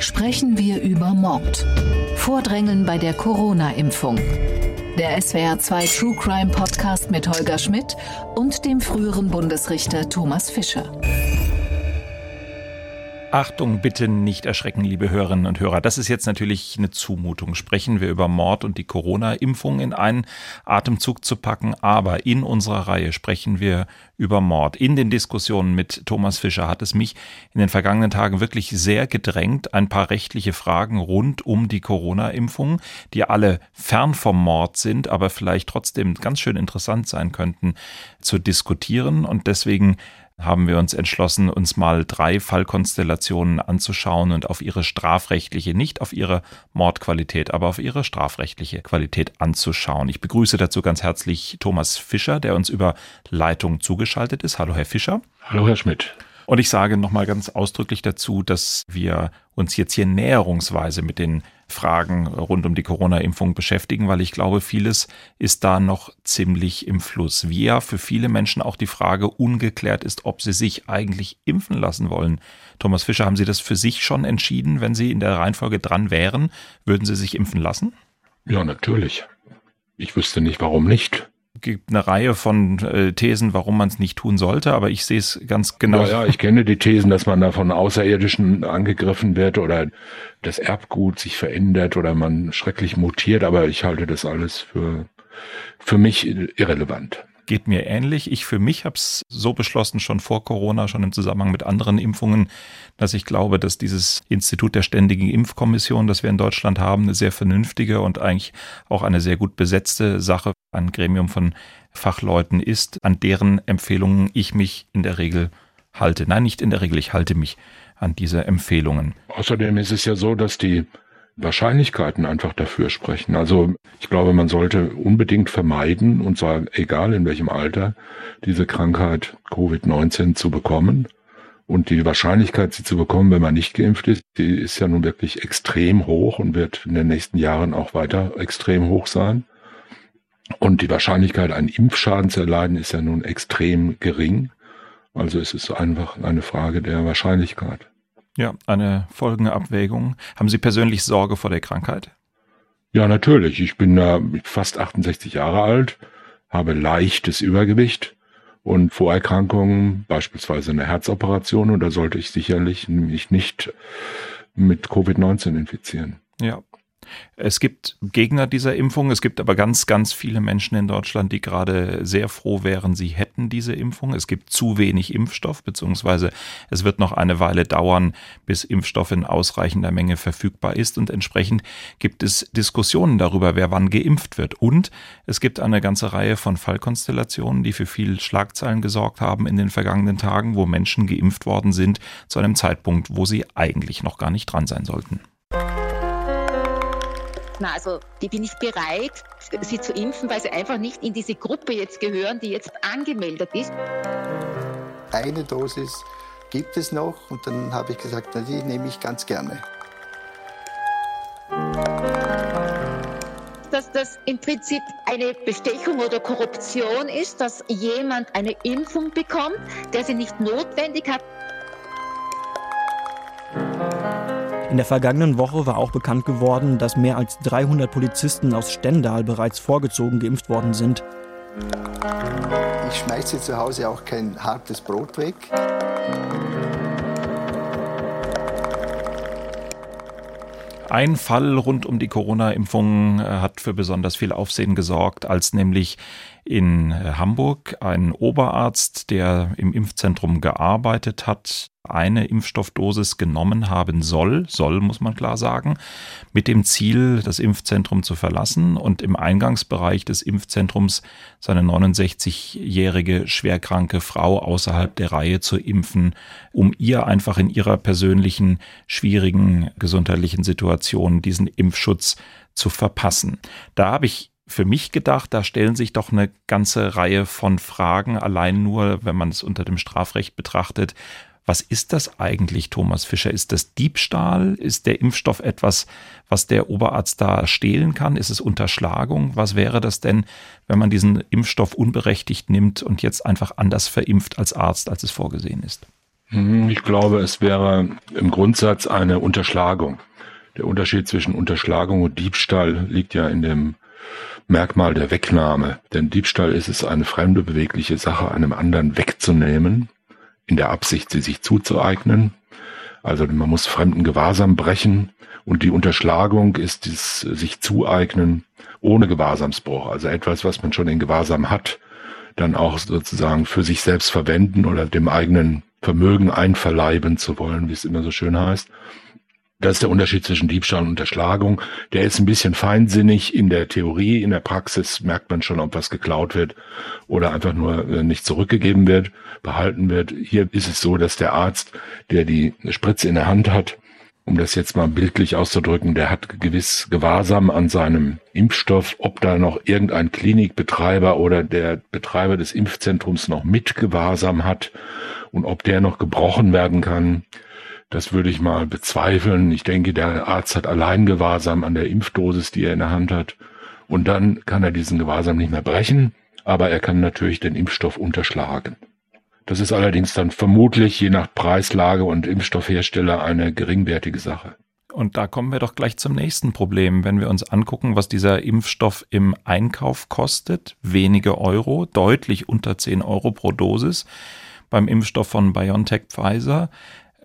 sprechen wir über Mord. Vordrängeln bei der Corona-Impfung. Der SWR 2 True Crime Podcast mit Holger Schmidt und dem früheren Bundesrichter Thomas Fischer. Achtung, bitte nicht erschrecken, liebe Hörerinnen und Hörer. Das ist jetzt natürlich eine Zumutung. Sprechen wir über Mord und die Corona-Impfung in einen Atemzug zu packen. Aber in unserer Reihe sprechen wir über Mord. In den Diskussionen mit Thomas Fischer hat es mich in den vergangenen Tagen wirklich sehr gedrängt, ein paar rechtliche Fragen rund um die Corona-Impfung, die alle fern vom Mord sind, aber vielleicht trotzdem ganz schön interessant sein könnten, zu diskutieren. Und deswegen haben wir uns entschlossen, uns mal drei Fallkonstellationen anzuschauen und auf ihre strafrechtliche, nicht auf ihre Mordqualität, aber auf ihre strafrechtliche Qualität anzuschauen. Ich begrüße dazu ganz herzlich Thomas Fischer, der uns über Leitung zugeschaltet ist. Hallo, Herr Fischer. Hallo, Herr Schmidt. Und ich sage nochmal ganz ausdrücklich dazu, dass wir uns jetzt hier näherungsweise mit den Fragen rund um die Corona-Impfung beschäftigen, weil ich glaube, vieles ist da noch ziemlich im Fluss. Wie ja für viele Menschen auch die Frage ungeklärt ist, ob sie sich eigentlich impfen lassen wollen. Thomas Fischer, haben Sie das für sich schon entschieden, wenn Sie in der Reihenfolge dran wären? Würden Sie sich impfen lassen? Ja, natürlich. Ich wüsste nicht, warum nicht gibt eine Reihe von äh, Thesen, warum man es nicht tun sollte, aber ich sehe es ganz genau. Ja, ja, ich kenne die Thesen, dass man da von Außerirdischen angegriffen wird oder das Erbgut sich verändert oder man schrecklich mutiert, aber ich halte das alles für, für mich irrelevant geht mir ähnlich. Ich für mich habe es so beschlossen, schon vor Corona, schon im Zusammenhang mit anderen Impfungen, dass ich glaube, dass dieses Institut der Ständigen Impfkommission, das wir in Deutschland haben, eine sehr vernünftige und eigentlich auch eine sehr gut besetzte Sache, ein Gremium von Fachleuten ist, an deren Empfehlungen ich mich in der Regel halte. Nein, nicht in der Regel, ich halte mich an diese Empfehlungen. Außerdem ist es ja so, dass die Wahrscheinlichkeiten einfach dafür sprechen. Also ich glaube, man sollte unbedingt vermeiden, und zwar egal in welchem Alter, diese Krankheit Covid-19 zu bekommen. Und die Wahrscheinlichkeit, sie zu bekommen, wenn man nicht geimpft ist, die ist ja nun wirklich extrem hoch und wird in den nächsten Jahren auch weiter extrem hoch sein. Und die Wahrscheinlichkeit, einen Impfschaden zu erleiden, ist ja nun extrem gering. Also es ist einfach eine Frage der Wahrscheinlichkeit. Ja, eine Folgenabwägung. Haben Sie persönlich Sorge vor der Krankheit? Ja, natürlich. Ich bin äh, fast 68 Jahre alt, habe leichtes Übergewicht und Vorerkrankungen, beispielsweise eine Herzoperation, und da sollte ich sicherlich mich nicht mit Covid-19 infizieren. Ja, es gibt Gegner dieser Impfung, es gibt aber ganz, ganz viele Menschen in Deutschland, die gerade sehr froh wären, sie hätten diese Impfung. Es gibt zu wenig Impfstoff, beziehungsweise es wird noch eine Weile dauern, bis Impfstoff in ausreichender Menge verfügbar ist und entsprechend gibt es Diskussionen darüber, wer wann geimpft wird. Und es gibt eine ganze Reihe von Fallkonstellationen, die für viel Schlagzeilen gesorgt haben in den vergangenen Tagen, wo Menschen geimpft worden sind zu einem Zeitpunkt, wo sie eigentlich noch gar nicht dran sein sollten. Na, also die bin ich bereit, sie zu impfen, weil sie einfach nicht in diese Gruppe jetzt gehören, die jetzt angemeldet ist. Eine Dosis gibt es noch und dann habe ich gesagt, na, die nehme ich ganz gerne. Dass das im Prinzip eine Bestechung oder Korruption ist, dass jemand eine Impfung bekommt, der sie nicht notwendig hat. In der vergangenen Woche war auch bekannt geworden, dass mehr als 300 Polizisten aus Stendal bereits vorgezogen geimpft worden sind. Ich schmeiße zu Hause auch kein hartes Brot weg. Ein Fall rund um die Corona-Impfung äh, hat für besonders viel Aufsehen gesorgt, als nämlich in äh, Hamburg ein Oberarzt, der im Impfzentrum gearbeitet hat, eine Impfstoffdosis genommen haben soll, soll muss man klar sagen, mit dem Ziel, das Impfzentrum zu verlassen und im Eingangsbereich des Impfzentrums seine 69-jährige schwerkranke Frau außerhalb der Reihe zu impfen, um ihr einfach in ihrer persönlichen schwierigen gesundheitlichen Situation diesen Impfschutz zu verpassen. Da habe ich für mich gedacht, da stellen sich doch eine ganze Reihe von Fragen, allein nur, wenn man es unter dem Strafrecht betrachtet. Was ist das eigentlich, Thomas Fischer? Ist das Diebstahl? Ist der Impfstoff etwas, was der Oberarzt da stehlen kann? Ist es Unterschlagung? Was wäre das denn, wenn man diesen Impfstoff unberechtigt nimmt und jetzt einfach anders verimpft als Arzt, als es vorgesehen ist? Hm, ich glaube, es wäre im Grundsatz eine Unterschlagung. Der Unterschied zwischen Unterschlagung und Diebstahl liegt ja in dem Merkmal der Wegnahme. Denn Diebstahl ist es, eine fremde bewegliche Sache einem anderen wegzunehmen, in der Absicht, sie sich zuzueignen. Also man muss fremden Gewahrsam brechen und die Unterschlagung ist das sich zueignen ohne Gewahrsamsbruch. Also etwas, was man schon in Gewahrsam hat, dann auch sozusagen für sich selbst verwenden oder dem eigenen Vermögen einverleiben zu wollen, wie es immer so schön heißt. Das ist der Unterschied zwischen Diebstahl und Unterschlagung. Der ist ein bisschen feinsinnig in der Theorie. In der Praxis merkt man schon, ob was geklaut wird oder einfach nur äh, nicht zurückgegeben wird, behalten wird. Hier ist es so, dass der Arzt, der die Spritze in der Hand hat, um das jetzt mal bildlich auszudrücken, der hat gewiss Gewahrsam an seinem Impfstoff, ob da noch irgendein Klinikbetreiber oder der Betreiber des Impfzentrums noch mit Gewahrsam hat und ob der noch gebrochen werden kann. Das würde ich mal bezweifeln. Ich denke, der Arzt hat allein Gewahrsam an der Impfdosis, die er in der Hand hat. Und dann kann er diesen Gewahrsam nicht mehr brechen, aber er kann natürlich den Impfstoff unterschlagen. Das ist allerdings dann vermutlich je nach Preislage und Impfstoffhersteller eine geringwertige Sache. Und da kommen wir doch gleich zum nächsten Problem. Wenn wir uns angucken, was dieser Impfstoff im Einkauf kostet, wenige Euro, deutlich unter 10 Euro pro Dosis beim Impfstoff von BioNTech Pfizer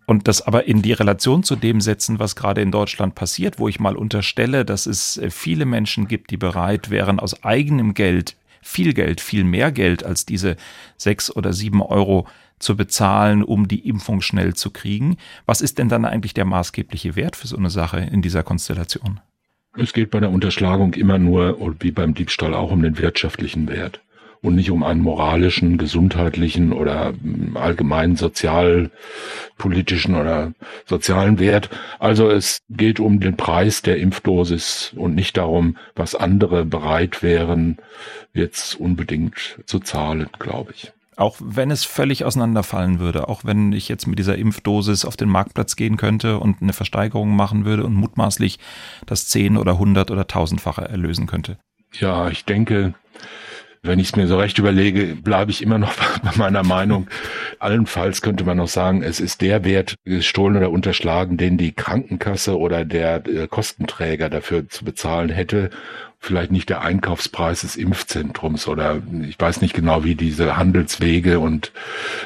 und das aber in die Relation zu dem setzen, was gerade in Deutschland passiert, wo ich mal unterstelle, dass es äh, viele Menschen gibt, die bereit wären, aus eigenem Geld, viel Geld, viel mehr Geld als diese sechs oder sieben Euro zu bezahlen, um die Impfung schnell zu kriegen. Was ist denn dann eigentlich der maßgebliche Wert für so eine Sache in dieser Konstellation? Es geht bei der Unterschlagung immer nur, wie beim Diebstahl auch, um den wirtschaftlichen Wert und nicht um einen moralischen, gesundheitlichen oder allgemeinen sozialpolitischen oder sozialen Wert. Also es geht um den Preis der Impfdosis und nicht darum, was andere bereit wären, jetzt unbedingt zu zahlen, glaube ich. Auch wenn es völlig auseinanderfallen würde, auch wenn ich jetzt mit dieser Impfdosis auf den Marktplatz gehen könnte und eine Versteigerung machen würde und mutmaßlich das zehn oder hundert oder tausendfache erlösen könnte. Ja, ich denke, wenn ich es mir so recht überlege, bleibe ich immer noch bei meiner Meinung. Allenfalls könnte man noch sagen, es ist der Wert gestohlen oder unterschlagen, den die Krankenkasse oder der äh, Kostenträger dafür zu bezahlen hätte. Vielleicht nicht der Einkaufspreis des Impfzentrums oder ich weiß nicht genau, wie diese Handelswege und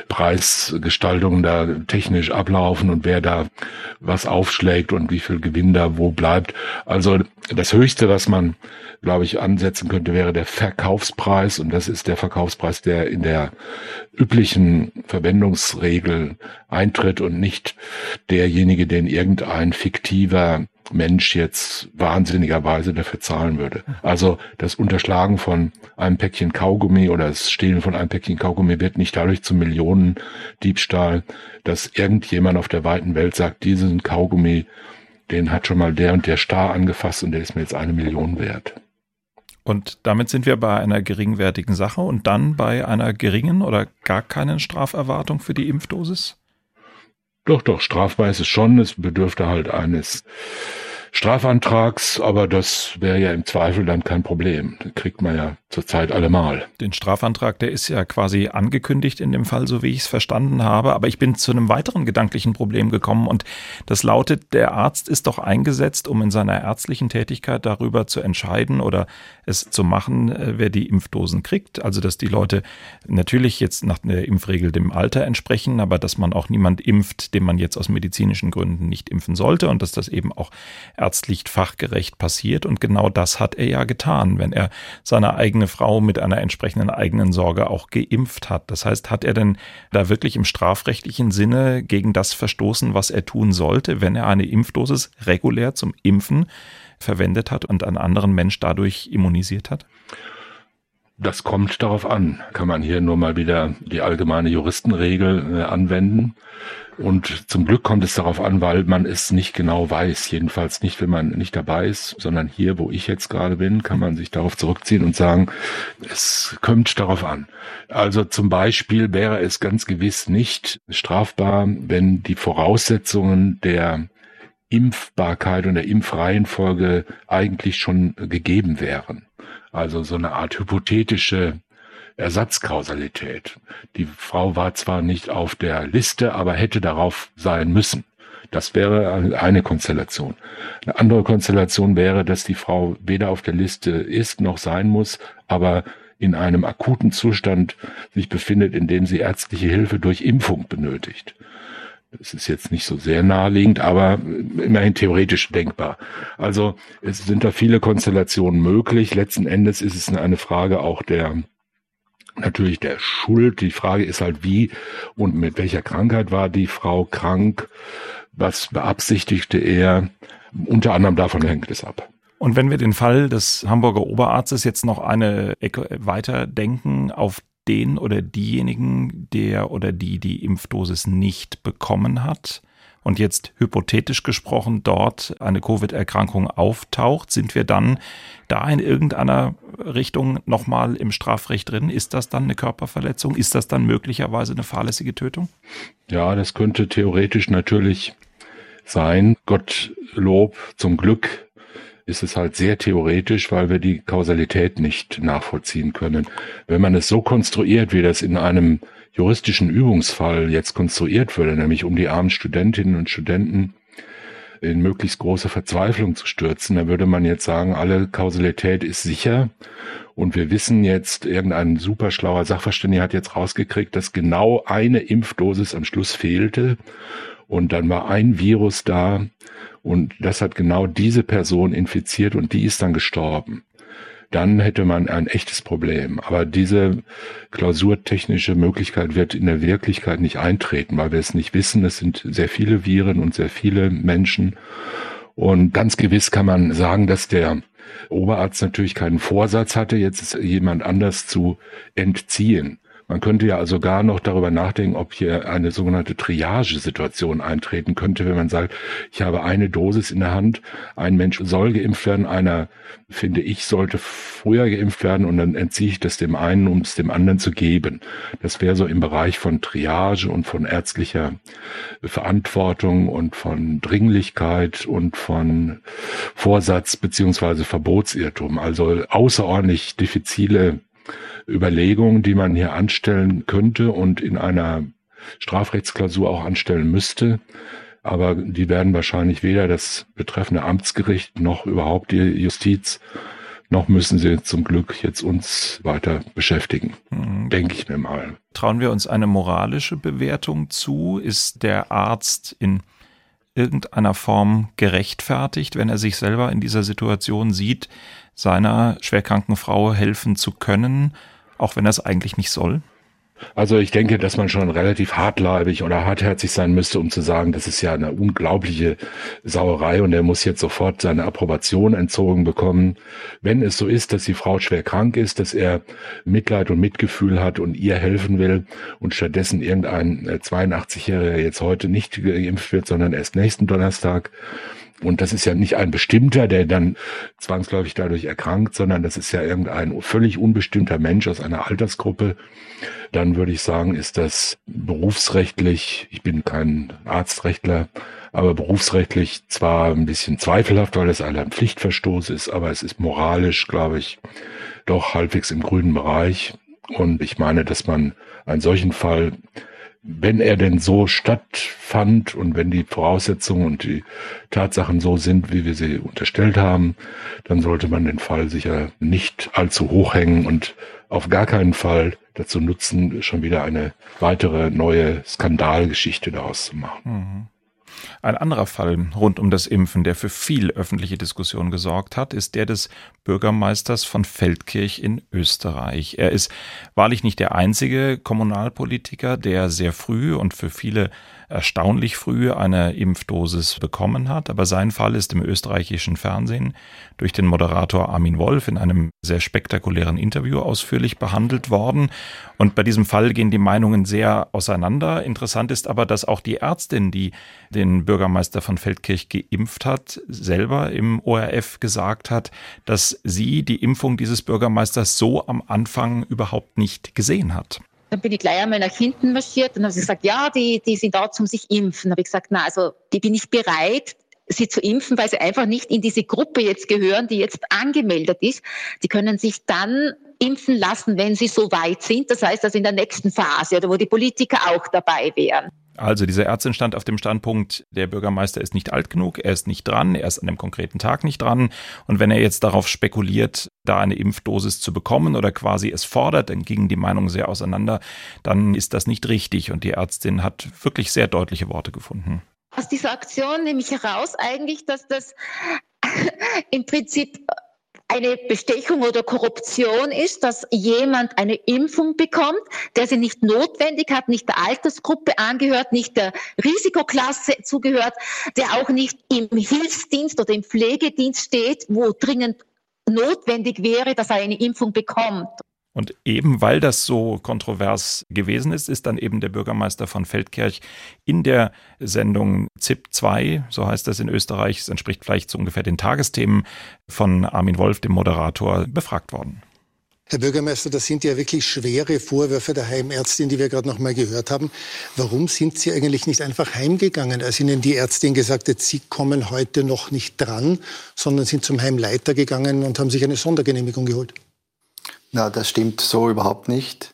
Preisgestaltungen da technisch ablaufen und wer da was aufschlägt und wie viel Gewinn da wo bleibt. Also das Höchste, was man glaube ich, ansetzen könnte, wäre der Verkaufspreis. Und das ist der Verkaufspreis, der in der üblichen Verwendungsregel eintritt und nicht derjenige, den irgendein fiktiver Mensch jetzt wahnsinnigerweise dafür zahlen würde. Also das Unterschlagen von einem Päckchen Kaugummi oder das Stehlen von einem Päckchen Kaugummi wird nicht dadurch zum Millionendiebstahl, dass irgendjemand auf der weiten Welt sagt, diesen Kaugummi, den hat schon mal der und der Star angefasst und der ist mir jetzt eine Million wert. Und damit sind wir bei einer geringwertigen Sache und dann bei einer geringen oder gar keinen Straferwartung für die Impfdosis? Doch, doch, strafbar ist es schon. Es bedürfte halt eines Strafantrags, aber das wäre ja im Zweifel dann kein Problem. Den kriegt man ja zurzeit allemal. Den Strafantrag, der ist ja quasi angekündigt in dem Fall, so wie ich es verstanden habe. Aber ich bin zu einem weiteren gedanklichen Problem gekommen und das lautet, der Arzt ist doch eingesetzt, um in seiner ärztlichen Tätigkeit darüber zu entscheiden oder es zu machen, äh, wer die Impfdosen kriegt. Also, dass die Leute natürlich jetzt nach der Impfregel dem Alter entsprechen, aber dass man auch niemand impft, den man jetzt aus medizinischen Gründen nicht impfen sollte und dass das eben auch ärztlich fachgerecht passiert. Und genau das hat er ja getan, wenn er seine eigene Frau mit einer entsprechenden eigenen Sorge auch geimpft hat. Das heißt, hat er denn da wirklich im strafrechtlichen Sinne gegen das verstoßen, was er tun sollte, wenn er eine Impfdosis regulär zum Impfen verwendet hat und einen anderen Mensch dadurch immunisiert hat? Das kommt darauf an. Kann man hier nur mal wieder die allgemeine Juristenregel äh, anwenden. Und zum Glück kommt es darauf an, weil man es nicht genau weiß. Jedenfalls nicht, wenn man nicht dabei ist, sondern hier, wo ich jetzt gerade bin, kann man sich darauf zurückziehen und sagen, es kommt darauf an. Also zum Beispiel wäre es ganz gewiss nicht strafbar, wenn die Voraussetzungen der Impfbarkeit und der Impfreihenfolge eigentlich schon gegeben wären. Also so eine Art hypothetische Ersatzkausalität. Die Frau war zwar nicht auf der Liste, aber hätte darauf sein müssen. Das wäre eine Konstellation. Eine andere Konstellation wäre, dass die Frau weder auf der Liste ist noch sein muss, aber in einem akuten Zustand sich befindet, in dem sie ärztliche Hilfe durch Impfung benötigt. Das ist jetzt nicht so sehr naheliegend, aber immerhin theoretisch denkbar. Also es sind da viele Konstellationen möglich. Letzten Endes ist es eine Frage auch der natürlich der Schuld. Die Frage ist halt, wie und mit welcher Krankheit war die Frau krank? Was beabsichtigte er? Unter anderem davon hängt es ab. Und wenn wir den Fall des Hamburger Oberarztes jetzt noch eine Ecke weiter denken, auf den oder diejenigen, der oder die die Impfdosis nicht bekommen hat und jetzt hypothetisch gesprochen dort eine Covid-Erkrankung auftaucht, sind wir dann da in irgendeiner Richtung nochmal im Strafrecht drin? Ist das dann eine Körperverletzung? Ist das dann möglicherweise eine fahrlässige Tötung? Ja, das könnte theoretisch natürlich sein. Gottlob, zum Glück ist es halt sehr theoretisch, weil wir die Kausalität nicht nachvollziehen können. Wenn man es so konstruiert, wie das in einem juristischen Übungsfall jetzt konstruiert würde, nämlich um die armen Studentinnen und Studenten in möglichst große Verzweiflung zu stürzen, dann würde man jetzt sagen, alle Kausalität ist sicher und wir wissen jetzt, irgendein super schlauer Sachverständiger hat jetzt rausgekriegt, dass genau eine Impfdosis am Schluss fehlte und dann war ein Virus da und das hat genau diese Person infiziert und die ist dann gestorben. Dann hätte man ein echtes Problem. Aber diese klausurtechnische Möglichkeit wird in der Wirklichkeit nicht eintreten, weil wir es nicht wissen. Es sind sehr viele Viren und sehr viele Menschen. Und ganz gewiss kann man sagen, dass der Oberarzt natürlich keinen Vorsatz hatte, jetzt jemand anders zu entziehen. Man könnte ja also gar noch darüber nachdenken, ob hier eine sogenannte Triage-Situation eintreten könnte, wenn man sagt, ich habe eine Dosis in der Hand, ein Mensch soll geimpft werden, einer, finde ich, sollte früher geimpft werden und dann entziehe ich das dem einen, um es dem anderen zu geben. Das wäre so im Bereich von Triage und von ärztlicher Verantwortung und von Dringlichkeit und von Vorsatz beziehungsweise Verbotsirrtum. Also außerordentlich diffizile Überlegungen, die man hier anstellen könnte und in einer Strafrechtsklausur auch anstellen müsste. Aber die werden wahrscheinlich weder das betreffende Amtsgericht noch überhaupt die Justiz noch müssen sie zum Glück jetzt uns weiter beschäftigen, mhm. denke ich mir mal. Trauen wir uns eine moralische Bewertung zu? Ist der Arzt in irgendeiner Form gerechtfertigt, wenn er sich selber in dieser Situation sieht, seiner schwerkranken Frau helfen zu können? Auch wenn er es eigentlich nicht soll? Also ich denke, dass man schon relativ hartleibig oder hartherzig sein müsste, um zu sagen, das ist ja eine unglaubliche Sauerei und er muss jetzt sofort seine Approbation entzogen bekommen. Wenn es so ist, dass die Frau schwer krank ist, dass er Mitleid und Mitgefühl hat und ihr helfen will und stattdessen irgendein 82-Jähriger äh, jetzt heute nicht geimpft wird, sondern erst nächsten Donnerstag, und das ist ja nicht ein bestimmter, der dann zwangsläufig dadurch erkrankt, sondern das ist ja irgendein völlig unbestimmter Mensch aus einer Altersgruppe. Dann würde ich sagen, ist das berufsrechtlich, ich bin kein Arztrechtler, aber berufsrechtlich zwar ein bisschen zweifelhaft, weil es ein Pflichtverstoß ist, aber es ist moralisch, glaube ich, doch halbwegs im grünen Bereich. Und ich meine, dass man einen solchen Fall wenn er denn so stattfand und wenn die Voraussetzungen und die Tatsachen so sind, wie wir sie unterstellt haben, dann sollte man den Fall sicher nicht allzu hoch hängen und auf gar keinen Fall dazu nutzen, schon wieder eine weitere neue Skandalgeschichte daraus zu machen. Mhm. Ein anderer Fall rund um das Impfen, der für viel öffentliche Diskussion gesorgt hat, ist der des Bürgermeisters von Feldkirch in Österreich. Er ist wahrlich nicht der einzige Kommunalpolitiker, der sehr früh und für viele erstaunlich früh eine Impfdosis bekommen hat. Aber sein Fall ist im österreichischen Fernsehen durch den Moderator Armin Wolf in einem sehr spektakulären Interview ausführlich behandelt worden. Und bei diesem Fall gehen die Meinungen sehr auseinander. Interessant ist aber, dass auch die Ärztin, die den Bürgermeister von Feldkirch geimpft hat, selber im ORF gesagt hat, dass sie die Impfung dieses Bürgermeisters so am Anfang überhaupt nicht gesehen hat. Dann bin ich gleich einmal nach hinten marschiert und habe gesagt, ja, die, die sind da zum sich impfen. Habe ich gesagt, na, also die bin ich bereit, sie zu impfen, weil sie einfach nicht in diese Gruppe jetzt gehören, die jetzt angemeldet ist. Die können sich dann impfen lassen, wenn sie so weit sind. Das heißt also in der nächsten Phase oder wo die Politiker auch dabei wären. Also diese Ärztin stand auf dem Standpunkt, der Bürgermeister ist nicht alt genug, er ist nicht dran, er ist an dem konkreten Tag nicht dran. Und wenn er jetzt darauf spekuliert, da eine Impfdosis zu bekommen oder quasi es fordert, dann gingen die Meinungen sehr auseinander, dann ist das nicht richtig. Und die Ärztin hat wirklich sehr deutliche Worte gefunden. Aus dieser Aktion nehme ich heraus eigentlich, dass das im Prinzip eine Bestechung oder Korruption ist, dass jemand eine Impfung bekommt, der sie nicht notwendig hat, nicht der Altersgruppe angehört, nicht der Risikoklasse zugehört, der auch nicht im Hilfsdienst oder im Pflegedienst steht, wo dringend notwendig wäre, dass er eine Impfung bekommt. Und eben weil das so kontrovers gewesen ist, ist dann eben der Bürgermeister von Feldkirch in der Sendung ZIP 2, so heißt das in Österreich, es entspricht vielleicht so ungefähr den Tagesthemen von Armin Wolf, dem Moderator, befragt worden. Herr Bürgermeister, das sind ja wirklich schwere Vorwürfe der Heimärztin, die wir gerade noch mal gehört haben. Warum sind Sie eigentlich nicht einfach heimgegangen, als Ihnen die Ärztin gesagt hat, Sie kommen heute noch nicht dran, sondern sind zum Heimleiter gegangen und haben sich eine Sondergenehmigung geholt? Na, das stimmt so überhaupt nicht.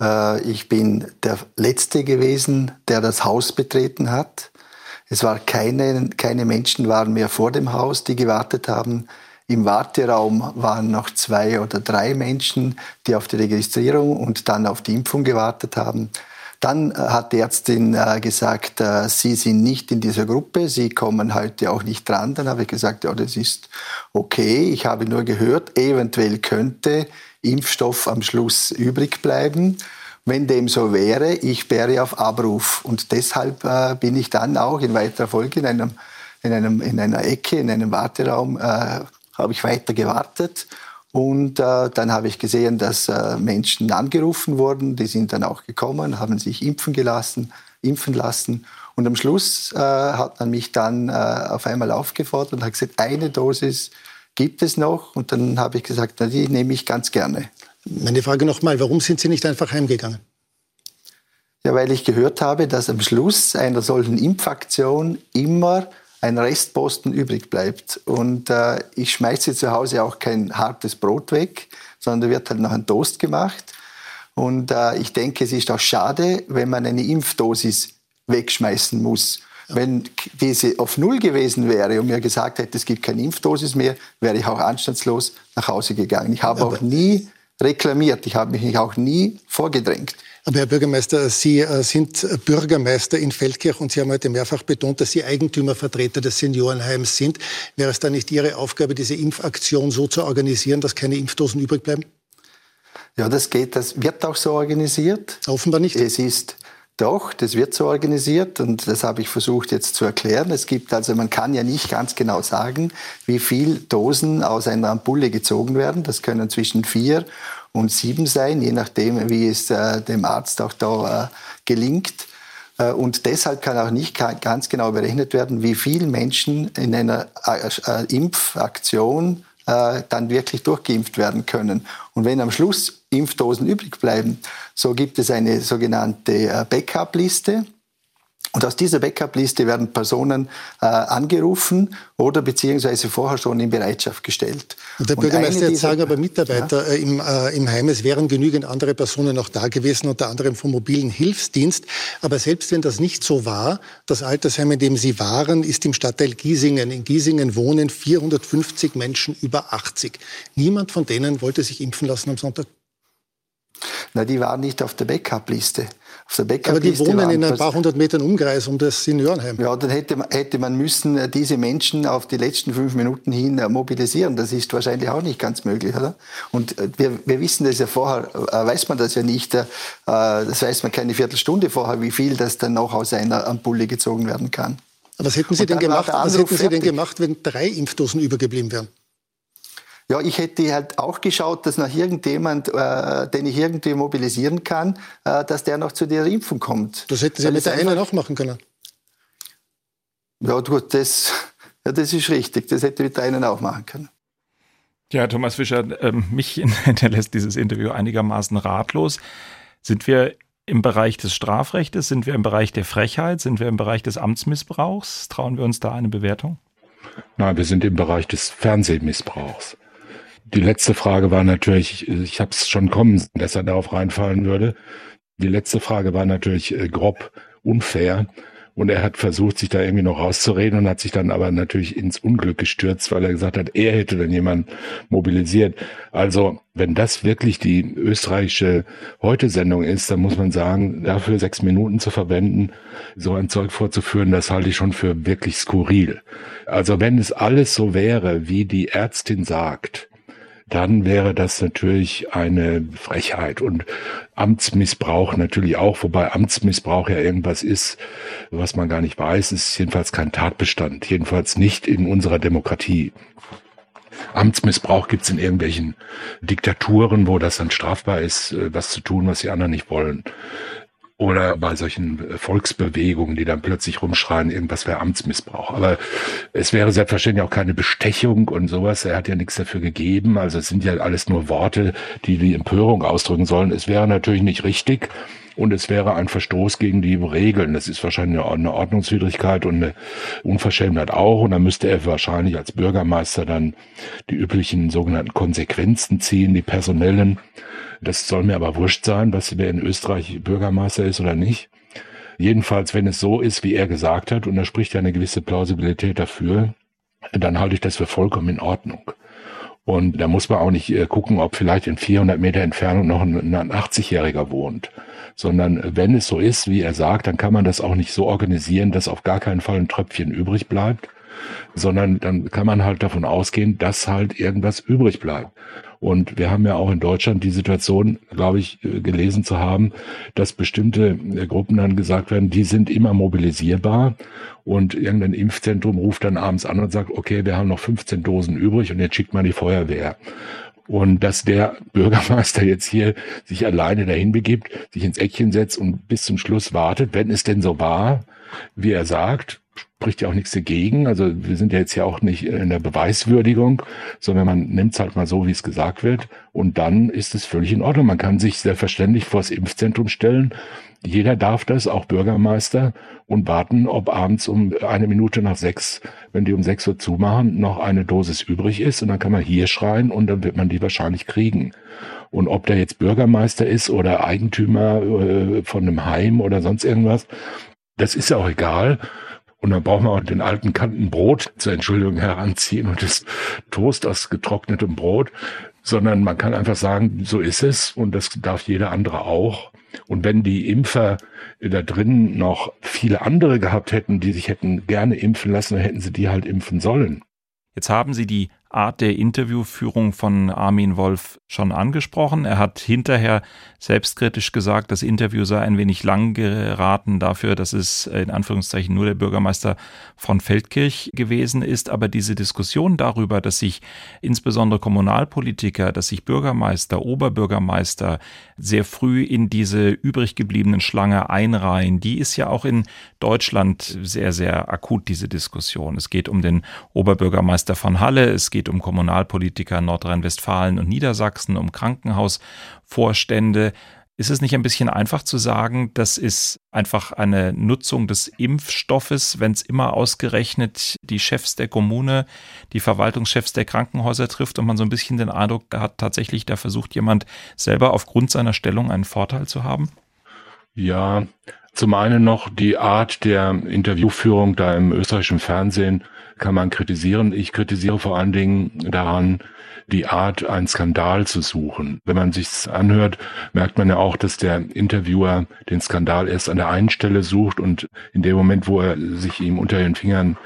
Äh, ich bin der Letzte gewesen, der das Haus betreten hat. Es war keine, keine Menschen waren mehr vor dem Haus, die gewartet haben. Im Warteraum waren noch zwei oder drei Menschen, die auf die Registrierung und dann auf die Impfung gewartet haben. Dann äh, hat die Ärztin äh, gesagt, äh, Sie sind nicht in dieser Gruppe, Sie kommen heute auch nicht dran. Dann habe ich gesagt, ja, das ist okay. Ich habe nur gehört, eventuell könnte Impfstoff am Schluss übrig bleiben. Wenn dem so wäre, ich wäre auf Abruf. Und deshalb bin ich dann auch in weiterer Folge in, einem, in, einem, in einer Ecke, in einem Warteraum, habe ich weiter gewartet und äh, dann habe ich gesehen, dass äh, Menschen angerufen wurden, die sind dann auch gekommen, haben sich impfen gelassen, impfen lassen. Und am Schluss äh, hat man mich dann äh, auf einmal aufgefordert und hat gesagt, eine Dosis gibt es noch. Und dann habe ich gesagt, na, die nehme ich ganz gerne. Meine Frage nochmal, warum sind Sie nicht einfach heimgegangen? Ja, weil ich gehört habe, dass am Schluss einer solchen Impfaktion immer ein Restposten übrig bleibt. Und äh, ich schmeiße zu Hause auch kein hartes Brot weg, sondern da wird halt noch ein Toast gemacht. Und äh, ich denke, es ist auch schade, wenn man eine Impfdosis wegschmeißen muss. Ja. Wenn diese auf Null gewesen wäre und mir gesagt hätte, es gibt keine Impfdosis mehr, wäre ich auch anstandslos nach Hause gegangen. Ich habe auch nie reklamiert, ich habe mich auch nie vorgedrängt. Aber Herr Bürgermeister, Sie äh, sind Bürgermeister in Feldkirch und Sie haben heute mehrfach betont, dass Sie Eigentümervertreter des Seniorenheims sind. Wäre es da nicht Ihre Aufgabe, diese Impfaktion so zu organisieren, dass keine Impfdosen übrig bleiben? Ja, das geht. Das wird auch so organisiert. Offenbar nicht. Es ist doch, das wird so organisiert und das habe ich versucht jetzt zu erklären. Es gibt also, man kann ja nicht ganz genau sagen, wie viel Dosen aus einer Ampulle gezogen werden. Das können zwischen vier und sieben sein, je nachdem, wie es äh, dem Arzt auch da äh, gelingt. Äh, und deshalb kann auch nicht ganz genau berechnet werden, wie viele Menschen in einer äh, äh, Impfaktion äh, dann wirklich durchgeimpft werden können. Und wenn am Schluss Impfdosen übrig bleiben, so gibt es eine sogenannte Backup-Liste. Und aus dieser Backup-Liste werden Personen äh, angerufen oder beziehungsweise vorher schon in Bereitschaft gestellt. Und der Bürgermeister jetzt sagen aber Mitarbeiter ja. äh, im, äh, im Heim, es wären genügend andere Personen noch da gewesen, unter anderem vom mobilen Hilfsdienst. Aber selbst wenn das nicht so war, das Altersheim, in dem Sie waren, ist im Stadtteil Giesingen. In Giesingen wohnen 450 Menschen über 80. Niemand von denen wollte sich impfen lassen am Sonntag. Na, die waren nicht auf der Backup-Liste. Aber die wohnen in ein paar hundert Metern Umkreis um das Seniorenheim. Ja, dann hätte, hätte man müssen äh, diese Menschen auf die letzten fünf Minuten hin äh, mobilisieren. Das ist wahrscheinlich auch nicht ganz möglich, oder? Und äh, wir, wir wissen das ja vorher, weiß man das ja nicht. Das weiß man keine Viertelstunde vorher, wie viel das dann noch aus einer Ampulle gezogen werden kann. Aber was hätten Sie, denn gemacht, was hätten Sie denn gemacht, wenn drei Impfdosen übergeblieben wären? Ja, ich hätte halt auch geschaut, dass noch irgendjemand, äh, den ich irgendwie mobilisieren kann, äh, dass der noch zu der Impfung kommt. Das hätten Sie Weil mit der einen auch machen können. Ja, gut, das, ja, das ist richtig. Das hätte ich mit der einen auch machen können. Ja, Thomas Fischer, ähm, mich hinterlässt dieses Interview einigermaßen ratlos. Sind wir im Bereich des Strafrechts? Sind wir im Bereich der Frechheit? Sind wir im Bereich des Amtsmissbrauchs? Trauen wir uns da eine Bewertung? Nein, wir sind im Bereich des Fernsehmissbrauchs Die letzte Frage war natürlich, ich habe es schon kommen, dass er darauf reinfallen würde. Die letzte Frage war natürlich äh, grob unfair. Und er hat versucht, sich da irgendwie noch rauszureden und hat sich dann aber natürlich ins Unglück gestürzt, weil er gesagt hat, er hätte dann jemanden mobilisiert. Also, wenn das wirklich die österreichische Heute-Sendung ist, dann muss man sagen, dafür sechs Minuten zu verwenden, so ein Zeug vorzuführen, das halte ich schon für wirklich skurril. Also, wenn es alles so wäre, wie die Ärztin sagt, dann wäre das natürlich eine Frechheit und Amtsmissbrauch natürlich auch, wobei Amtsmissbrauch ja irgendwas ist, was man gar nicht weiß, ist jedenfalls kein Tatbestand, jedenfalls nicht in unserer Demokratie. Amtsmissbrauch gibt es in irgendwelchen Diktaturen, wo das dann strafbar ist, äh, was zu tun, was die anderen nicht wollen oder bei solchen äh, Volksbewegungen, die dann plötzlich rumschreien, irgendwas wäre Amtsmissbrauch. Aber es wäre selbstverständlich auch keine Bestechung und sowas. Er hat ja nichts dafür gegeben. Also es sind ja alles nur Worte, die die Empörung ausdrücken sollen. Es wäre natürlich nicht richtig. Und es wäre ein Verstoß gegen die Regeln. Das ist wahrscheinlich eine Ordnungswidrigkeit und eine Unverschämtheit auch. Und dann müsste er wahrscheinlich als Bürgermeister dann die üblichen sogenannten Konsequenzen ziehen, die personellen. Das soll mir aber wurscht sein, was wer in Österreich Bürgermeister ist oder nicht. Jedenfalls, wenn es so ist, wie er gesagt hat, und da spricht ja eine gewisse Plausibilität dafür, dann halte ich das für vollkommen in Ordnung. Und da muss man auch nicht äh, gucken, ob vielleicht in 400 Meter Entfernung noch ein 80-Jähriger wohnt, sondern wenn es so ist, wie er sagt, dann kann man das auch nicht so organisieren, dass auf gar keinen Fall ein Tröpfchen übrig bleibt, sondern dann kann man halt davon ausgehen, dass halt irgendwas übrig bleibt. Und wir haben ja auch in Deutschland die Situation, glaube ich, äh, gelesen zu haben, dass bestimmte äh, Gruppen dann gesagt werden, die sind immer mobilisierbar und irgendein Impfzentrum ruft dann abends an und sagt, okay, wir haben noch 15 Dosen übrig und jetzt schickt man die Feuerwehr. Und dass der Bürgermeister jetzt hier sich alleine dahin begibt, sich ins Eckchen setzt und bis zum Schluss wartet, wenn es denn so war, wie er sagt, spricht ja auch nichts dagegen. Also wir sind ja jetzt ja auch nicht in der Beweiswürdigung, sondern man nimmt es halt mal so, wie es gesagt wird. Und dann ist es völlig in Ordnung. Man kann sich selbstverständlich vor das Impfzentrum stellen. Jeder darf das, auch Bürgermeister, und warten, ob abends um eine Minute nach sechs, wenn die um sechs Uhr zumachen, noch eine Dosis übrig ist. Und dann kann man hier schreien und dann wird man die wahrscheinlich kriegen. Und ob der jetzt Bürgermeister ist oder Eigentümer äh, von einem Heim oder sonst irgendwas, das ist ja auch egal. Und dann braucht man auch den alten Kanten Brot zur Entschuldigung heranziehen und das Toast aus getrocknetem Brot, sondern man kann einfach sagen, so ist es und das darf jeder andere auch. Und wenn die Impfer da drin noch viele andere gehabt hätten, die sich hätten gerne impfen lassen, dann hätten sie die halt impfen sollen. Jetzt haben Sie die Art der Interviewführung von Armin Wolf schon angesprochen. Er hat hinterher selbstkritisch gesagt, das Interview sei ein wenig lang geraten dafür, dass es in Anführungszeichen nur der Bürgermeister von Feldkirch gewesen ist. Aber diese Diskussion darüber, dass sich insbesondere Kommunalpolitiker, dass sich Bürgermeister, Oberbürgermeister sehr früh in diese übrig gebliebenen Schlange einreihen, die ist ja auch in Deutschland sehr, sehr akut, diese Diskussion. Es geht um den Oberbürgermeister von Halle, es geht geht um Kommunalpolitiker Nordrhein-Westfalen und Niedersachsen, um Krankenhausvorstände. Ist es nicht ein bisschen einfach zu sagen, das ist einfach eine Nutzung des Impfstoffes, wenn es immer ausgerechnet die Chefs der Kommune, die Verwaltungschefs der Krankenhäuser trifft und man so ein bisschen den Eindruck hat, tatsächlich da versucht jemand selber aufgrund seiner Stellung einen Vorteil zu haben? Ja, zum einen noch die Art der Interviewführung da im österreichischen Fernsehen kann man kritisieren. Ich kritisiere vor allen Dingen daran, die Art, einen Skandal zu suchen. Wenn man sich's anhört, merkt man ja auch, dass der Interviewer den Skandal erst an der einen Stelle sucht und in dem Moment, wo er sich ihm unter den Fingern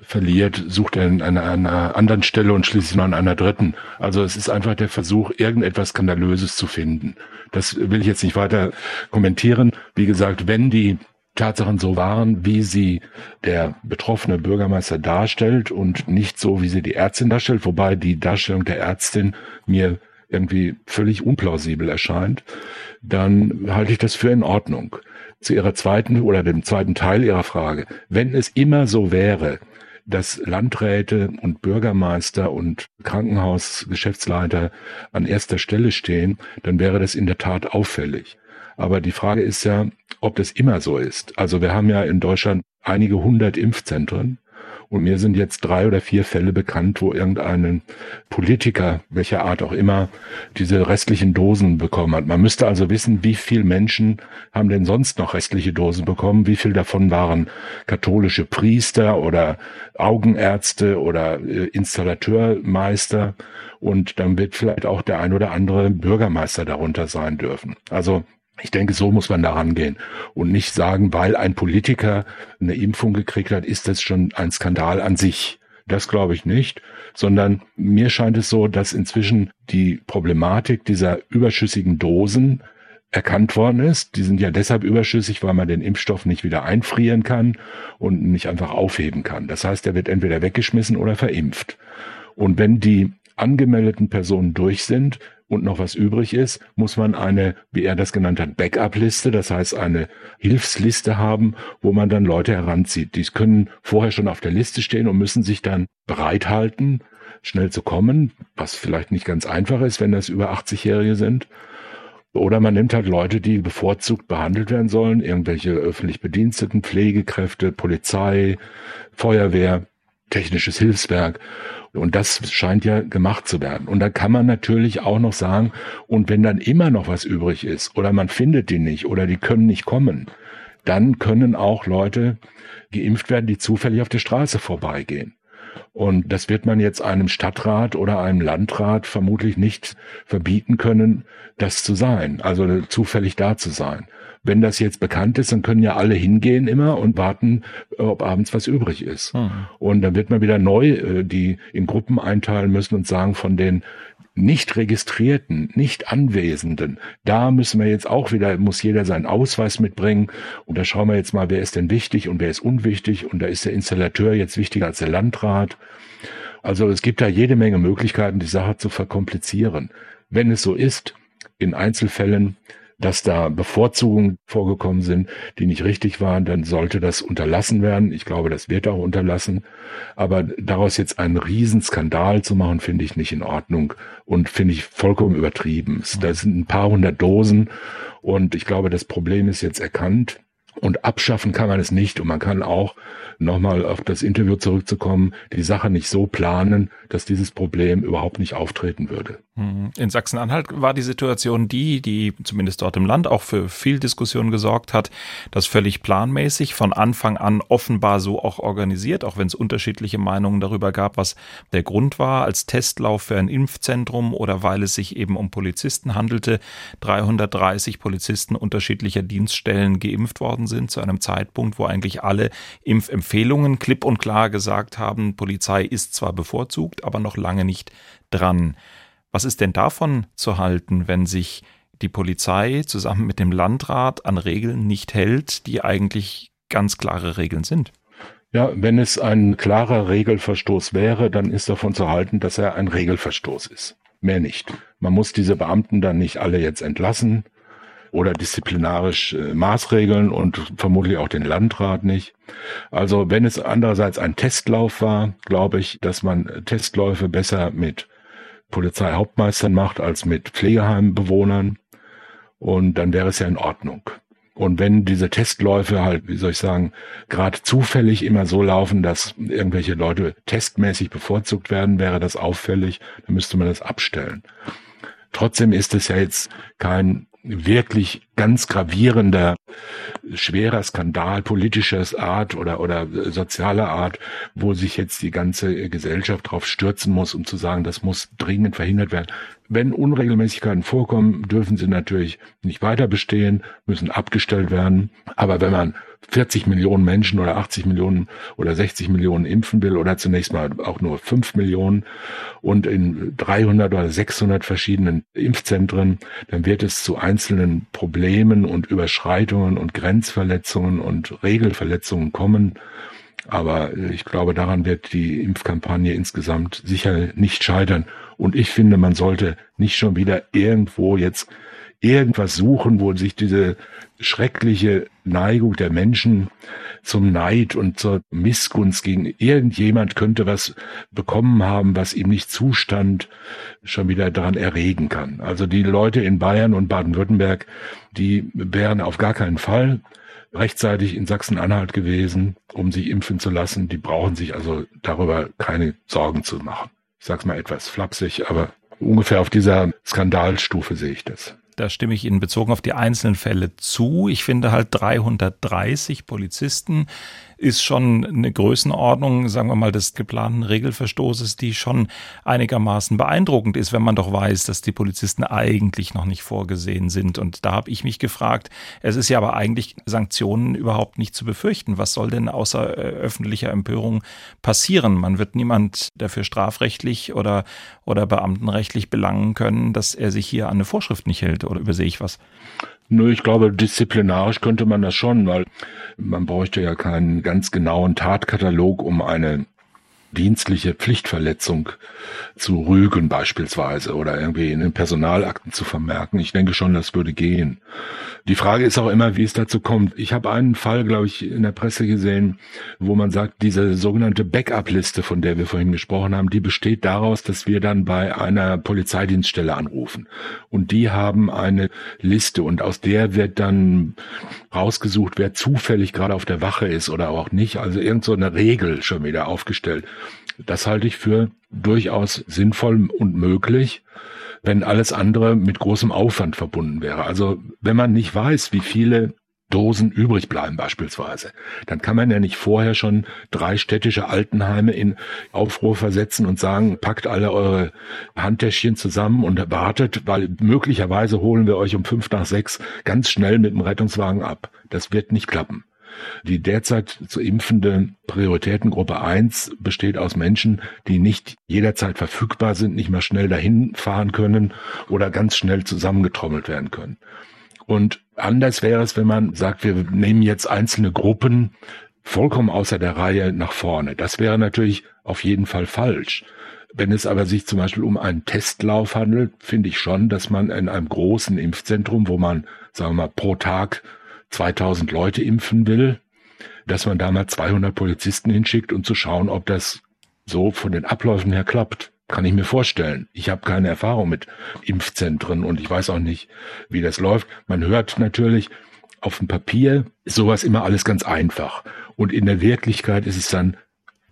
verliert, sucht er an einer, einer anderen Stelle und schließlich noch an einer dritten. Also es ist einfach der Versuch, irgendetwas Skandalöses zu finden. Das will ich jetzt nicht weiter kommentieren. Wie gesagt, wenn die Tatsachen so waren, wie sie der betroffene Bürgermeister darstellt und nicht so, wie sie die Ärztin darstellt, wobei die Darstellung der Ärztin mir irgendwie völlig unplausibel erscheint, dann halte ich das für in Ordnung. Zu ihrer zweiten oder dem zweiten Teil ihrer Frage. Wenn es immer so wäre, dass Landräte und Bürgermeister und Krankenhausgeschäftsleiter an erster Stelle stehen, dann wäre das in der Tat auffällig. Aber die Frage ist ja, ob das immer so ist. Also wir haben ja in Deutschland einige hundert Impfzentren Und mir sind jetzt drei oder vier Fälle bekannt, wo irgendein Politiker, welcher Art auch immer, diese restlichen Dosen bekommen hat. Man müsste also wissen, wie viele Menschen haben denn sonst noch restliche Dosen bekommen? Wie viel davon waren katholische Priester oder Augenärzte oder äh, Installateurmeister? Und dann wird vielleicht auch der ein oder andere Bürgermeister darunter sein dürfen. Also ich denke, so muss man da rangehen und nicht sagen, weil ein Politiker eine Impfung gekriegt hat, ist das schon ein Skandal an sich. Das glaube ich nicht, sondern mir scheint es so, dass inzwischen die Problematik dieser überschüssigen Dosen erkannt worden ist. Die sind ja deshalb überschüssig, weil man den Impfstoff nicht wieder einfrieren kann und nicht einfach aufheben kann. Das heißt, er wird entweder weggeschmissen oder verimpft. Und wenn die angemeldeten Personen durch sind, und noch was übrig ist, muss man eine, wie er das genannt hat, Backup-Liste, das heißt eine Hilfsliste haben, wo man dann Leute heranzieht. Die können vorher schon auf der Liste stehen und müssen sich dann bereithalten, schnell zu kommen, was vielleicht nicht ganz einfach ist, wenn das über 80-Jährige sind. Oder man nimmt halt Leute, die bevorzugt behandelt werden sollen, irgendwelche öffentlich Bediensteten, Pflegekräfte, Polizei, Feuerwehr, technisches Hilfswerk und das scheint ja gemacht zu werden. Und da kann man natürlich auch noch sagen, und wenn dann immer noch was übrig ist oder man findet die nicht oder die können nicht kommen, dann können auch Leute geimpft werden, die zufällig auf der Straße vorbeigehen. Und das wird man jetzt einem Stadtrat oder einem Landrat vermutlich nicht verbieten können, das zu sein, also zufällig da zu sein. Wenn das jetzt bekannt ist, dann können ja alle hingehen immer und warten, ob abends was übrig ist. Hm. Und dann wird man wieder neu äh, die in Gruppen einteilen müssen und sagen, von den nicht registrierten, nicht Anwesenden, da müssen wir jetzt auch wieder, muss jeder seinen Ausweis mitbringen. Und da schauen wir jetzt mal, wer ist denn wichtig und wer ist unwichtig. Und da ist der Installateur jetzt wichtiger als der Landrat. Also es gibt da jede Menge Möglichkeiten, die Sache zu verkomplizieren. Wenn es so ist, in Einzelfällen, dass da Bevorzugungen vorgekommen sind, die nicht richtig waren, dann sollte das unterlassen werden. Ich glaube, das wird auch unterlassen. Aber daraus jetzt einen Riesenskandal zu machen, finde ich nicht in Ordnung und finde ich vollkommen übertrieben. Das sind ein paar hundert Dosen und ich glaube, das Problem ist jetzt erkannt. Und abschaffen kann man es nicht. Und man kann auch, nochmal auf das Interview zurückzukommen, die Sache nicht so planen, dass dieses Problem überhaupt nicht auftreten würde. Mhm. In Sachsen-Anhalt war die Situation die, die zumindest dort im Land auch für viel Diskussion gesorgt hat, dass völlig planmäßig von Anfang an offenbar so auch organisiert, auch wenn es unterschiedliche Meinungen darüber gab, was der Grund war, als Testlauf für ein Impfzentrum oder weil es sich eben um Polizisten handelte, 330 Polizisten unterschiedlicher Dienststellen geimpft worden worden sind, zu einem Zeitpunkt, wo eigentlich alle Impfempfehlungen klipp und klar gesagt haben, Polizei ist zwar bevorzugt, aber noch lange nicht dran. Was ist denn davon zu halten, wenn sich die Polizei zusammen mit dem Landrat an Regeln nicht hält, die eigentlich ganz klare Regeln sind? Ja, wenn es ein klarer Regelverstoß wäre, dann ist davon zu halten, dass er ein Regelverstoß ist. Mehr nicht. Man muss diese Beamten dann nicht alle jetzt entlassen oder disziplinarisch äh, Maßregeln und vermutlich auch den Landrat nicht. Also wenn es andererseits ein Testlauf war, glaube ich, dass man Testläufe besser mit Polizeihauptmeistern macht als mit Pflegeheimbewohnern. Und dann wäre es ja in Ordnung. Und wenn diese Testläufe halt, wie soll ich sagen, gerade zufällig immer so laufen, dass irgendwelche Leute testmäßig bevorzugt werden, wäre das auffällig, dann müsste man das abstellen. Trotzdem ist es ja jetzt kein wirklich ganz gravierender, schwerer Skandal politischer Art oder, oder sozialer Art, wo sich jetzt die ganze Gesellschaft drauf stürzen muss, um zu sagen, das muss dringend verhindert werden. Wenn Unregelmäßigkeiten vorkommen, dürfen sie natürlich nicht weiter bestehen, müssen abgestellt werden. Aber wenn man 40 Millionen Menschen oder 80 Millionen oder 60 Millionen impfen will oder zunächst mal auch nur 5 Millionen und in 300 oder 600 verschiedenen Impfzentren, dann wird es zu einzelnen Problemen und Überschreitungen und Grenzverletzungen und Regelverletzungen kommen. Aber ich glaube, daran wird die Impfkampagne insgesamt sicher nicht scheitern. Und ich finde, man sollte nicht schon wieder irgendwo jetzt irgendwas suchen, wo sich diese schreckliche Neigung der Menschen zum Neid und zur Missgunst gegen irgendjemand könnte was bekommen haben, was ihm nicht zustand, schon wieder daran erregen kann. Also die Leute in Bayern und Baden-Württemberg, die wären auf gar keinen Fall rechtzeitig in Sachsen-Anhalt gewesen, um sich impfen zu lassen. Die brauchen sich also darüber keine Sorgen zu machen. Ich sag's mal etwas flapsig, aber ungefähr auf dieser Skandalstufe sehe ich das. Da stimme ich Ihnen bezogen auf die einzelnen Fälle zu. Ich finde halt 330 Polizisten ist schon eine Größenordnung, sagen wir mal, des geplanten Regelverstoßes, die schon einigermaßen beeindruckend ist, wenn man doch weiß, dass die Polizisten eigentlich noch nicht vorgesehen sind. Und da habe ich mich gefragt, es ist ja aber eigentlich Sanktionen überhaupt nicht zu befürchten. Was soll denn außer äh, öffentlicher Empörung passieren? Man wird niemand dafür strafrechtlich oder, oder beamtenrechtlich belangen können, dass er sich hier an eine Vorschrift nicht hält. Oder übersehe ich was? Nö, ich glaube, disziplinarisch könnte man das schon, weil man bräuchte ja keinen ganz genauen Tatkatalog, um eine dienstliche Pflichtverletzung zu rügen beispielsweise oder irgendwie in den Personalakten zu vermerken. Ich denke schon, das würde gehen. Die Frage ist auch immer, wie es dazu kommt. Ich habe einen Fall, glaube ich, in der Presse gesehen, wo man sagt, diese sogenannte Backup-Liste, von der wir vorhin gesprochen haben, die besteht daraus, dass wir dann bei einer Polizeidienststelle anrufen. Und die haben eine Liste und aus der wird dann rausgesucht, wer zufällig gerade auf der Wache ist oder auch nicht. Also irgend so eine Regel schon wieder aufgestellt. Das halte ich für durchaus sinnvoll und möglich, wenn alles andere mit großem Aufwand verbunden wäre. Also wenn man nicht weiß, wie viele Dosen übrig bleiben beispielsweise, dann kann man ja nicht vorher schon drei städtische Altenheime in Aufruhr versetzen und sagen, packt alle eure Handtäschchen zusammen und wartet, weil möglicherweise holen wir euch um fünf nach sechs ganz schnell mit dem Rettungswagen ab. Das wird nicht klappen. Die derzeit zu impfende Prioritätengruppe 1 besteht aus Menschen, die nicht jederzeit verfügbar sind, nicht mehr schnell dahin fahren können oder ganz schnell zusammengetrommelt werden können. Und anders wäre es, wenn man sagt, wir nehmen jetzt einzelne Gruppen vollkommen außer der Reihe nach vorne. Das wäre natürlich auf jeden Fall falsch. Wenn es aber sich zum Beispiel um einen Testlauf handelt, finde ich schon, dass man in einem großen Impfzentrum, wo man, sagen wir mal, pro Tag 2000 Leute impfen will, dass man da mal 200 Polizisten hinschickt, um zu schauen, ob das so von den Abläufen her klappt. Kann ich mir vorstellen. Ich habe keine Erfahrung mit Impfzentren und ich weiß auch nicht, wie das läuft. Man hört natürlich, auf dem Papier ist sowas immer alles ganz einfach. Und in der Wirklichkeit ist es dann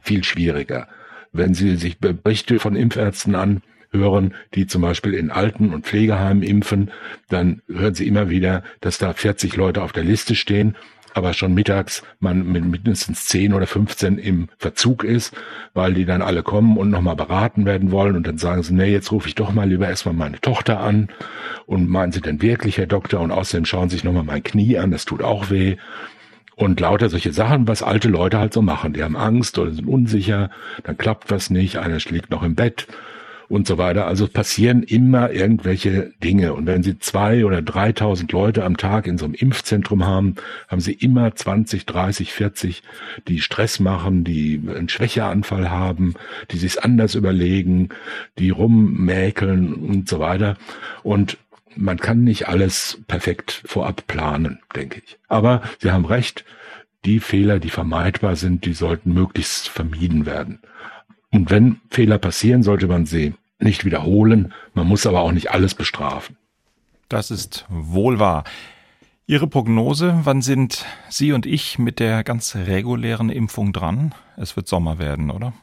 viel schwieriger. Wenn Sie sich Berichte von Impfärzten an hören, die zum Beispiel in Alten- und Pflegeheimen impfen, dann hören sie immer wieder, dass da 40 Leute auf der Liste stehen, aber schon mittags man mit mindestens 10 oder 15 im Verzug ist, weil die dann alle kommen und nochmal beraten werden wollen und dann sagen sie, nee, jetzt rufe ich doch mal lieber erstmal meine Tochter an. Und meinen sie denn wirklich, Herr Doktor, und außerdem schauen sie sich nochmal mein Knie an, das tut auch weh. Und lauter solche Sachen, was alte Leute halt so machen. Die haben Angst oder sind unsicher, dann klappt was nicht, einer schlägt noch im Bett und so weiter. Also passieren immer irgendwelche Dinge. Und wenn Sie zwei oder 3000 Leute am Tag in so einem Impfzentrum haben, haben Sie immer 20, 30, 40, die Stress machen, die einen Schwächeanfall haben, die sich anders überlegen, die rummäkeln und so weiter. Und man kann nicht alles perfekt vorab planen, denke ich. Aber Sie haben recht, die Fehler, die vermeidbar sind, die sollten möglichst vermieden werden. Und wenn Fehler passieren, sollte man sie nicht wiederholen. Man muss aber auch nicht alles bestrafen. Das ist wohl wahr. Ihre Prognose, wann sind Sie und ich mit der ganz regulären Impfung dran? Es wird Sommer werden, oder?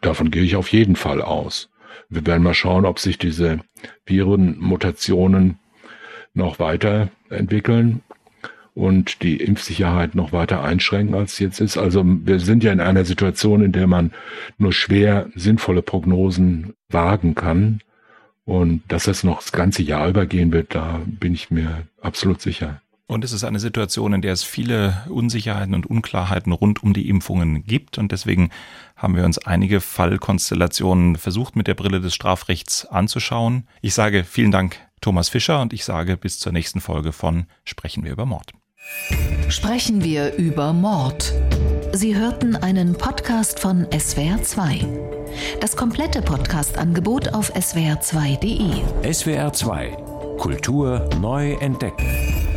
Davon gehe ich auf jeden Fall aus. Wir werden mal schauen, ob sich diese Virenmutationen noch weiterentwickeln und die Impfsicherheit noch weiter einschränken, als jetzt ist. Also wir sind ja in einer Situation, in der man nur schwer sinnvolle Prognosen wagen kann. Und dass das noch das ganze Jahr übergehen wird, da bin ich mir absolut sicher. Und es ist eine Situation, in der es viele Unsicherheiten und Unklarheiten rund um die Impfungen gibt. Und deswegen haben wir uns einige Fallkonstellationen versucht, mit der Brille des Strafrechts anzuschauen. Ich sage vielen Dank, Thomas Fischer, und ich sage bis zur nächsten Folge von Sprechen wir über Mord. Sprechen wir über Mord. Sie hörten einen Podcast von SWR2. Das komplette Podcast-Angebot auf swr2.de. SWR2 Kultur neu entdecken.